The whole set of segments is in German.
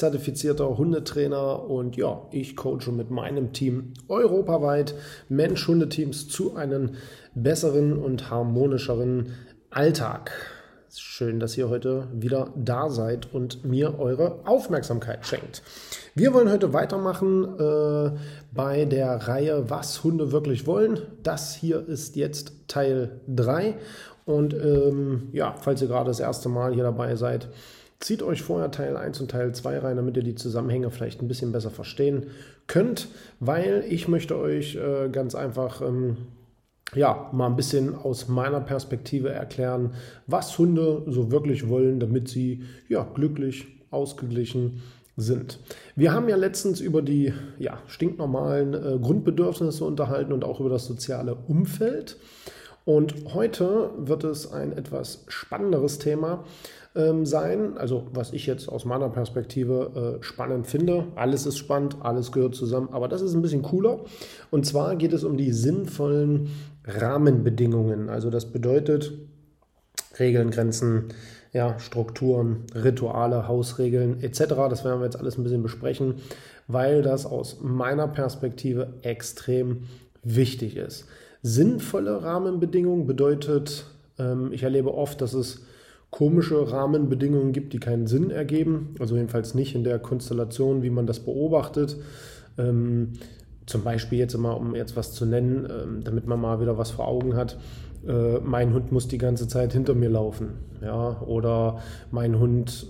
zertifizierter Hundetrainer und ja, ich coache mit meinem Team europaweit Mensch-Hundeteams zu einem besseren und harmonischeren Alltag. Schön, dass ihr heute wieder da seid und mir eure Aufmerksamkeit schenkt. Wir wollen heute weitermachen äh, bei der Reihe Was Hunde wirklich wollen. Das hier ist jetzt Teil 3. Und ähm, ja, falls ihr gerade das erste Mal hier dabei seid, Zieht euch vorher Teil 1 und Teil 2 rein, damit ihr die Zusammenhänge vielleicht ein bisschen besser verstehen könnt, weil ich möchte euch äh, ganz einfach ähm, ja, mal ein bisschen aus meiner Perspektive erklären, was Hunde so wirklich wollen, damit sie ja, glücklich, ausgeglichen sind. Wir haben ja letztens über die ja, stinknormalen äh, Grundbedürfnisse unterhalten und auch über das soziale Umfeld. Und heute wird es ein etwas spannenderes Thema ähm, sein. Also was ich jetzt aus meiner Perspektive äh, spannend finde. Alles ist spannend, alles gehört zusammen, aber das ist ein bisschen cooler. Und zwar geht es um die sinnvollen Rahmenbedingungen. Also das bedeutet Regeln, Grenzen, ja, Strukturen, Rituale, Hausregeln etc. Das werden wir jetzt alles ein bisschen besprechen, weil das aus meiner Perspektive extrem wichtig ist. Sinnvolle Rahmenbedingungen bedeutet, ähm, ich erlebe oft, dass es komische Rahmenbedingungen gibt, die keinen Sinn ergeben. Also jedenfalls nicht in der Konstellation, wie man das beobachtet. Ähm, zum Beispiel jetzt immer, um jetzt was zu nennen, ähm, damit man mal wieder was vor Augen hat. Äh, mein Hund muss die ganze Zeit hinter mir laufen. Ja? Oder mein Hund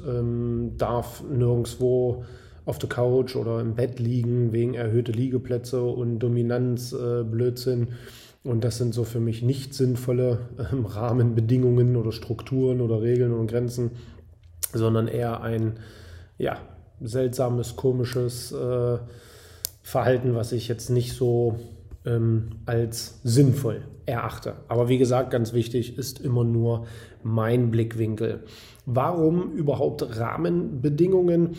darf nirgendwo auf der Couch oder im Bett liegen wegen erhöhter Liegeplätze und Dominanz, äh. Und das sind so für mich nicht sinnvolle äh, Rahmenbedingungen oder Strukturen oder Regeln und Grenzen, sondern eher ein ja, seltsames, komisches äh, Verhalten, was ich jetzt nicht so ähm, als sinnvoll erachte. Aber wie gesagt, ganz wichtig ist immer nur mein Blickwinkel. Warum überhaupt Rahmenbedingungen?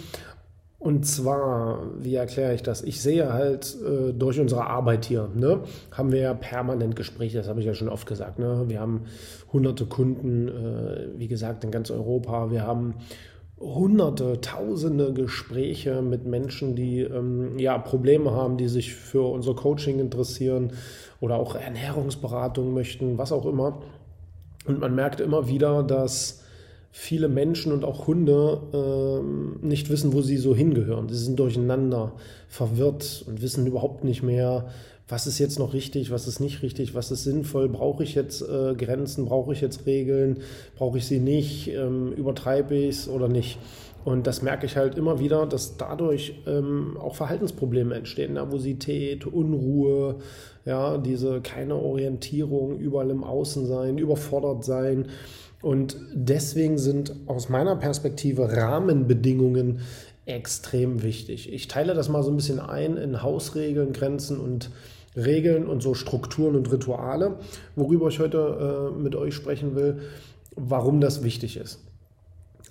Und zwar, wie erkläre ich das? Ich sehe halt äh, durch unsere Arbeit hier, ne, haben wir ja permanent Gespräche, das habe ich ja schon oft gesagt. Ne? Wir haben hunderte Kunden, äh, wie gesagt, in ganz Europa. Wir haben hunderte, tausende Gespräche mit Menschen, die ähm, ja Probleme haben, die sich für unser Coaching interessieren oder auch Ernährungsberatung möchten, was auch immer. Und man merkt immer wieder, dass viele Menschen und auch Hunde äh, nicht wissen, wo sie so hingehören. Sie sind durcheinander, verwirrt und wissen überhaupt nicht mehr, was ist jetzt noch richtig, was ist nicht richtig, was ist sinnvoll, brauche ich jetzt äh, Grenzen, brauche ich jetzt Regeln, brauche ich sie nicht, ähm, übertreibe ich es oder nicht. Und das merke ich halt immer wieder, dass dadurch ähm, auch Verhaltensprobleme entstehen, Nervosität, Unruhe, ja, diese keine Orientierung, überall im Außen sein, überfordert sein. Und deswegen sind aus meiner Perspektive Rahmenbedingungen extrem wichtig. Ich teile das mal so ein bisschen ein in Hausregeln, Grenzen und Regeln und so Strukturen und Rituale, worüber ich heute äh, mit euch sprechen will, warum das wichtig ist.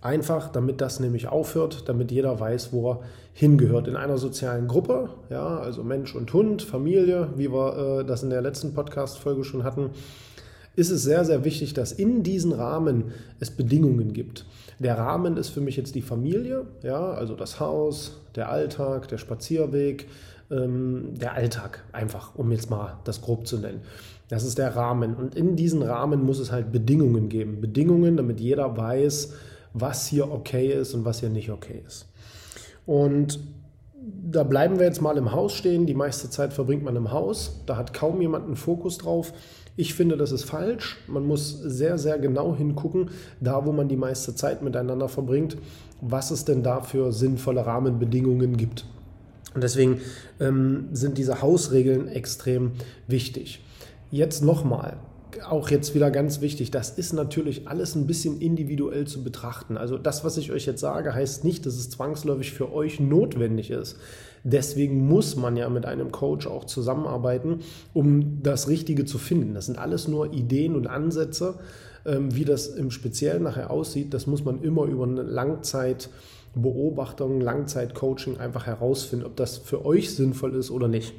Einfach, damit das nämlich aufhört, damit jeder weiß, wo er hingehört. In einer sozialen Gruppe, ja, also Mensch und Hund, Familie, wie wir äh, das in der letzten Podcast-Folge schon hatten, ist es sehr, sehr wichtig, dass in diesen Rahmen es Bedingungen gibt. Der Rahmen ist für mich jetzt die Familie, ja, also das Haus, der Alltag, der Spazierweg, ähm, der Alltag, einfach, um jetzt mal das grob zu nennen. Das ist der Rahmen. Und in diesen Rahmen muss es halt Bedingungen geben. Bedingungen, damit jeder weiß, was hier okay ist und was hier nicht okay ist. Und da bleiben wir jetzt mal im Haus stehen. Die meiste Zeit verbringt man im Haus. Da hat kaum jemand einen Fokus drauf. Ich finde, das ist falsch. Man muss sehr, sehr genau hingucken, da wo man die meiste Zeit miteinander verbringt, was es denn da für sinnvolle Rahmenbedingungen gibt. Und deswegen ähm, sind diese Hausregeln extrem wichtig. Jetzt nochmal, auch jetzt wieder ganz wichtig, das ist natürlich alles ein bisschen individuell zu betrachten. Also das, was ich euch jetzt sage, heißt nicht, dass es zwangsläufig für euch notwendig ist. Deswegen muss man ja mit einem Coach auch zusammenarbeiten, um das Richtige zu finden. Das sind alles nur Ideen und Ansätze. Ähm, wie das im Speziellen nachher aussieht, das muss man immer über eine Langzeitbeobachtung, Langzeitcoaching einfach herausfinden, ob das für euch sinnvoll ist oder nicht.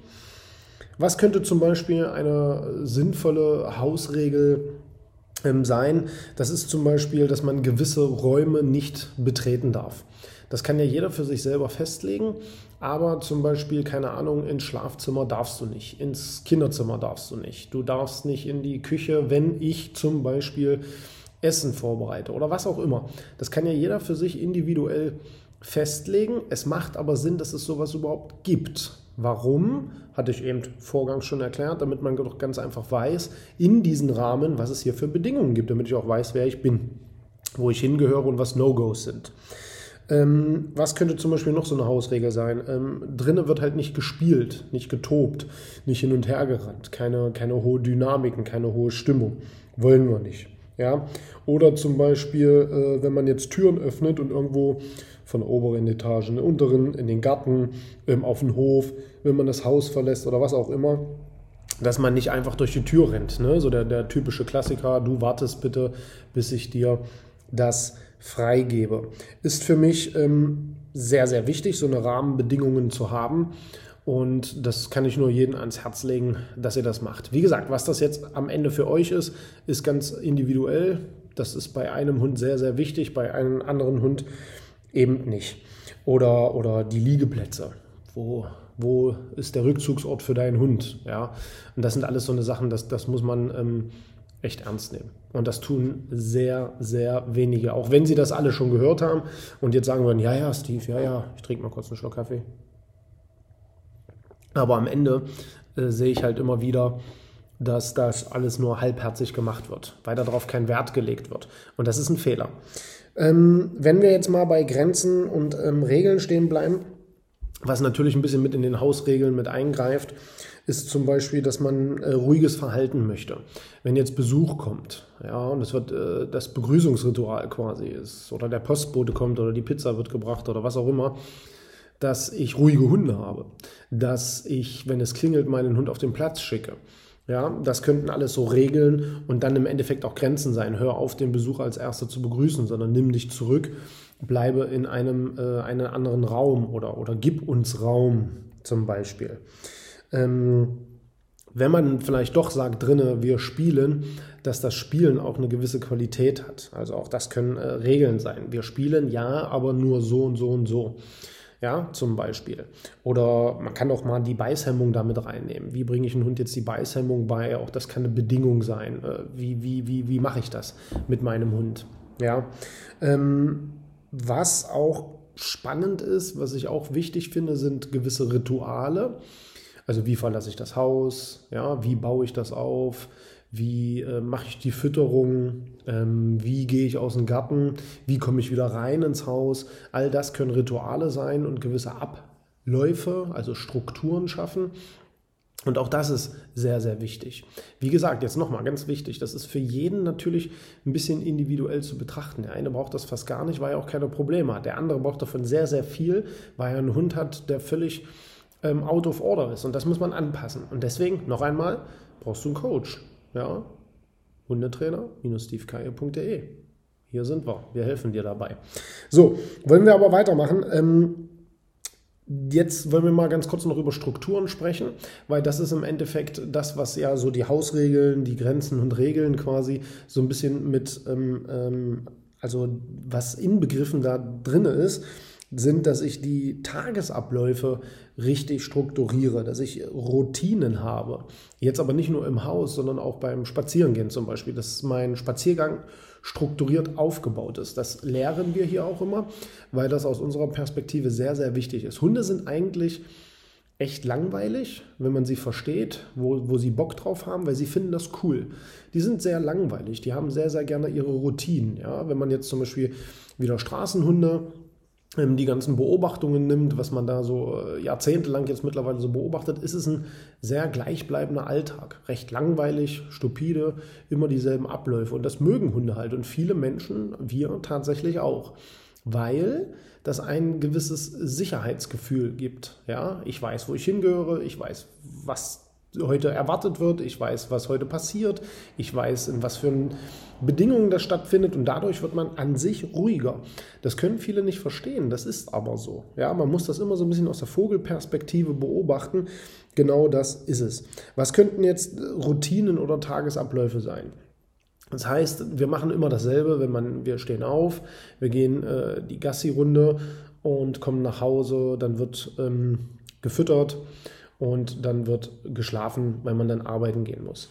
Was könnte zum Beispiel eine sinnvolle Hausregel ähm, sein? Das ist zum Beispiel, dass man gewisse Räume nicht betreten darf. Das kann ja jeder für sich selber festlegen, aber zum Beispiel, keine Ahnung, ins Schlafzimmer darfst du nicht, ins Kinderzimmer darfst du nicht, du darfst nicht in die Küche, wenn ich zum Beispiel Essen vorbereite oder was auch immer. Das kann ja jeder für sich individuell festlegen. Es macht aber Sinn, dass es sowas überhaupt gibt. Warum? Hatte ich eben vorgangs schon erklärt, damit man doch ganz einfach weiß, in diesen Rahmen, was es hier für Bedingungen gibt, damit ich auch weiß, wer ich bin, wo ich hingehöre und was No-Gos sind. Ähm, was könnte zum Beispiel noch so eine Hausregel sein? Ähm, drinnen wird halt nicht gespielt, nicht getobt, nicht hin und her gerannt, keine, keine hohe Dynamiken, keine hohe Stimmung. Wollen wir nicht. Ja? Oder zum Beispiel, äh, wenn man jetzt Türen öffnet und irgendwo von der oberen Etage in den unteren, in den Garten, ähm, auf den Hof, wenn man das Haus verlässt oder was auch immer, dass man nicht einfach durch die Tür rennt. Ne? So der, der typische Klassiker, du wartest bitte, bis ich dir das freigebe. Ist für mich ähm, sehr, sehr wichtig, so eine Rahmenbedingungen zu haben. Und das kann ich nur jedem ans Herz legen, dass ihr das macht. Wie gesagt, was das jetzt am Ende für euch ist, ist ganz individuell. Das ist bei einem Hund sehr, sehr wichtig, bei einem anderen Hund eben nicht. Oder, oder die Liegeplätze. Wo, wo ist der Rückzugsort für deinen Hund? Ja? Und das sind alles so eine Sachen, das, das muss man ähm, echt ernst nehmen. Und das tun sehr, sehr wenige. Auch wenn sie das alle schon gehört haben und jetzt sagen würden, ja, ja, Steve, ja, ja, ich trinke mal kurz einen Schluck Kaffee. Aber am Ende äh, sehe ich halt immer wieder, dass das alles nur halbherzig gemacht wird, weil darauf kein Wert gelegt wird. Und das ist ein Fehler. Ähm, wenn wir jetzt mal bei Grenzen und ähm, Regeln stehen bleiben, was natürlich ein bisschen mit in den Hausregeln mit eingreift, ist zum Beispiel, dass man äh, ruhiges Verhalten möchte. Wenn jetzt Besuch kommt, ja, und es wird äh, das Begrüßungsritual quasi ist, oder der Postbote kommt oder die Pizza wird gebracht oder was auch immer, dass ich ruhige Hunde habe, dass ich, wenn es klingelt, meinen Hund auf den Platz schicke. Ja, das könnten alles so Regeln und dann im Endeffekt auch Grenzen sein. Hör auf, den Besucher als Erster zu begrüßen, sondern nimm dich zurück, bleibe in einem, äh, einem anderen Raum oder, oder gib uns Raum zum Beispiel. Ähm, wenn man vielleicht doch sagt drinne, wir spielen, dass das Spielen auch eine gewisse Qualität hat. Also auch das können äh, Regeln sein. Wir spielen ja, aber nur so und so und so. Ja, zum Beispiel. Oder man kann auch mal die Beißhemmung damit reinnehmen. Wie bringe ich einen Hund jetzt die Beißhemmung bei? Auch das kann eine Bedingung sein. Äh, wie, wie, wie, wie mache ich das mit meinem Hund? Ja. Ähm, was auch spannend ist, was ich auch wichtig finde, sind gewisse Rituale. Also wie verlasse ich das Haus? Ja, wie baue ich das auf? Wie äh, mache ich die Fütterung? Ähm, wie gehe ich aus dem Garten? Wie komme ich wieder rein ins Haus? All das können Rituale sein und gewisse Abläufe, also Strukturen schaffen. Und auch das ist sehr, sehr wichtig. Wie gesagt, jetzt nochmal ganz wichtig, das ist für jeden natürlich ein bisschen individuell zu betrachten. Der eine braucht das fast gar nicht, weil er auch keine Probleme hat. Der andere braucht davon sehr, sehr viel, weil er einen Hund hat, der völlig ähm, out of order ist. Und das muss man anpassen. Und deswegen, noch einmal, brauchst du einen Coach. Ja, Hundetrainer-stevekeier.de. Hier sind wir. Wir helfen dir dabei. So, wollen wir aber weitermachen. Ähm, Jetzt wollen wir mal ganz kurz noch über Strukturen sprechen, weil das ist im Endeffekt das, was ja so die Hausregeln, die Grenzen und Regeln quasi so ein bisschen mit, ähm, ähm, also was inbegriffen da drin ist sind, dass ich die Tagesabläufe richtig strukturiere, dass ich Routinen habe. Jetzt aber nicht nur im Haus, sondern auch beim Spazierengehen zum Beispiel, dass mein Spaziergang strukturiert aufgebaut ist. Das lehren wir hier auch immer, weil das aus unserer Perspektive sehr, sehr wichtig ist. Hunde sind eigentlich echt langweilig, wenn man sie versteht, wo, wo sie Bock drauf haben, weil sie finden das cool. Die sind sehr langweilig, die haben sehr, sehr gerne ihre Routinen. Ja? Wenn man jetzt zum Beispiel wieder Straßenhunde die ganzen Beobachtungen nimmt, was man da so äh, jahrzehntelang jetzt mittlerweile so beobachtet, ist es ein sehr gleichbleibender Alltag. Recht langweilig, stupide, immer dieselben Abläufe. Und das mögen Hunde halt. Und viele Menschen, wir tatsächlich auch. Weil das ein gewisses Sicherheitsgefühl gibt. Ja, ich weiß, wo ich hingehöre, ich weiß, was heute erwartet wird, ich weiß, was heute passiert, ich weiß, in was für Bedingungen das stattfindet und dadurch wird man an sich ruhiger. Das können viele nicht verstehen, das ist aber so. Ja, man muss das immer so ein bisschen aus der Vogelperspektive beobachten. Genau das ist es. Was könnten jetzt Routinen oder Tagesabläufe sein? Das heißt, wir machen immer dasselbe, wenn man, wir stehen auf, wir gehen äh, die Gassi-Runde und kommen nach Hause, dann wird ähm, gefüttert und dann wird geschlafen, weil man dann arbeiten gehen muss.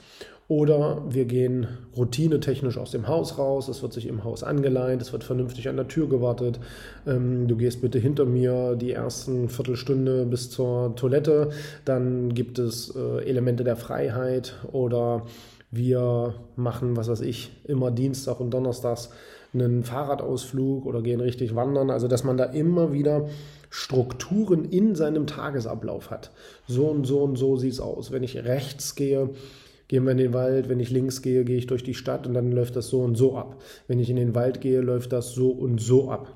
Oder wir gehen routinetechnisch aus dem Haus raus, es wird sich im Haus angeleint, es wird vernünftig an der Tür gewartet. Ähm, du gehst bitte hinter mir die ersten Viertelstunde bis zur Toilette, dann gibt es äh, Elemente der Freiheit oder wir machen, was weiß ich, immer Dienstag und Donnerstags einen Fahrradausflug oder gehen richtig wandern. Also, dass man da immer wieder Strukturen in seinem Tagesablauf hat. So und so und so sieht es aus. Wenn ich rechts gehe, gehen wir in den Wald. Wenn ich links gehe, gehe ich durch die Stadt und dann läuft das so und so ab. Wenn ich in den Wald gehe, läuft das so und so ab.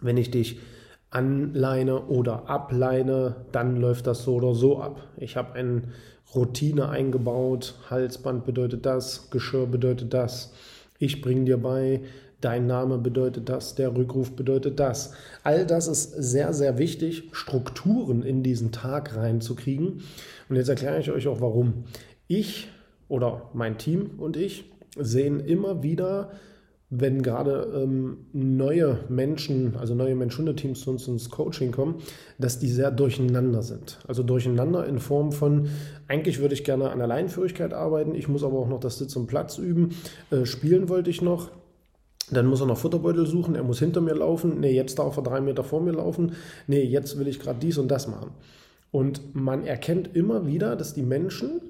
Wenn ich dich anleine oder ableine, dann läuft das so oder so ab. Ich habe eine Routine eingebaut. Halsband bedeutet das, Geschirr bedeutet das. Ich bringe dir bei, dein Name bedeutet das, der Rückruf bedeutet das. All das ist sehr, sehr wichtig, Strukturen in diesen Tag reinzukriegen. Und jetzt erkläre ich euch auch warum. Ich oder mein Team und ich sehen immer wieder wenn gerade ähm, neue Menschen, also neue Mensch-Hunde-Teams zu uns ins Coaching kommen, dass die sehr durcheinander sind. Also durcheinander in Form von, eigentlich würde ich gerne an der Leinenführigkeit arbeiten, ich muss aber auch noch das Sitz und Platz üben, äh, spielen wollte ich noch. Dann muss er noch Futterbeutel suchen, er muss hinter mir laufen. Nee, jetzt darf er drei Meter vor mir laufen. Nee, jetzt will ich gerade dies und das machen. Und man erkennt immer wieder, dass die Menschen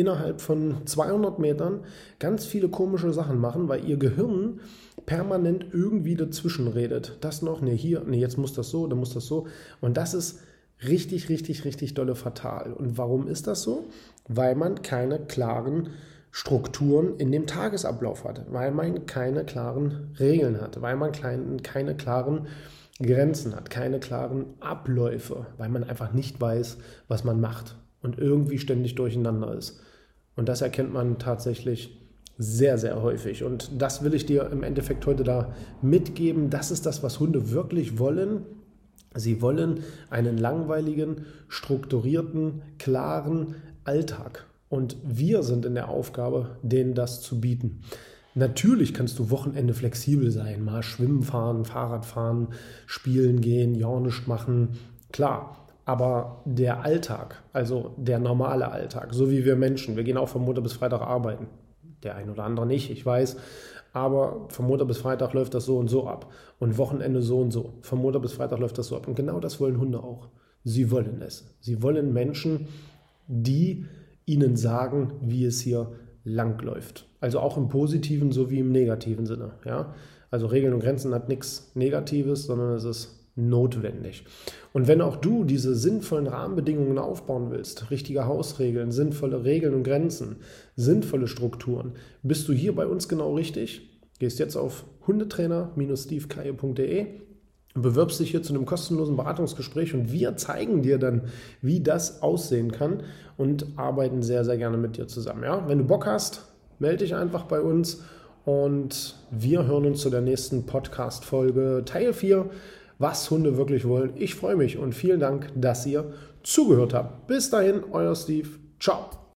innerhalb von 200 Metern ganz viele komische Sachen machen, weil ihr Gehirn permanent irgendwie dazwischen redet. Das noch, nee, hier, nee, jetzt muss das so, dann muss das so. Und das ist richtig, richtig, richtig dolle fatal. Und warum ist das so? Weil man keine klaren Strukturen in dem Tagesablauf hat, weil man keine klaren Regeln hat, weil man keine klaren Grenzen hat, keine klaren Abläufe, weil man einfach nicht weiß, was man macht und irgendwie ständig durcheinander ist. Und das erkennt man tatsächlich sehr, sehr häufig. Und das will ich dir im Endeffekt heute da mitgeben. Das ist das, was Hunde wirklich wollen. Sie wollen einen langweiligen, strukturierten, klaren Alltag. Und wir sind in der Aufgabe, denen das zu bieten. Natürlich kannst du Wochenende flexibel sein, mal schwimmen fahren, Fahrrad fahren, spielen gehen, ja machen. Klar, aber der Alltag, also der normale Alltag, so wie wir Menschen, wir gehen auch von Montag bis Freitag arbeiten. Der ein oder andere nicht, ich weiß. Aber von Montag bis Freitag läuft das so und so ab. Und Wochenende so und so. Von Montag bis Freitag läuft das so ab. Und genau das wollen Hunde auch. Sie wollen es. Sie wollen Menschen, die ihnen sagen, wie es hier lang läuft. Also auch im positiven sowie im negativen Sinne. Ja? Also Regeln und Grenzen hat nichts Negatives, sondern es ist notwendig. Und wenn auch du diese sinnvollen Rahmenbedingungen aufbauen willst, richtige Hausregeln, sinnvolle Regeln und Grenzen, sinnvolle Strukturen, bist du hier bei uns genau richtig. Gehst jetzt auf hundetrainer-stevekaye.de bewirbst dich hier zu einem kostenlosen Beratungsgespräch und wir zeigen dir dann, wie das aussehen kann und arbeiten sehr, sehr gerne mit dir zusammen. Ja? Wenn du Bock hast, melde dich einfach bei uns und wir hören uns zu der nächsten Podcast-Folge Teil 4 was Hunde wirklich wollen. Ich freue mich und vielen Dank, dass ihr zugehört habt. Bis dahin, euer Steve. Ciao.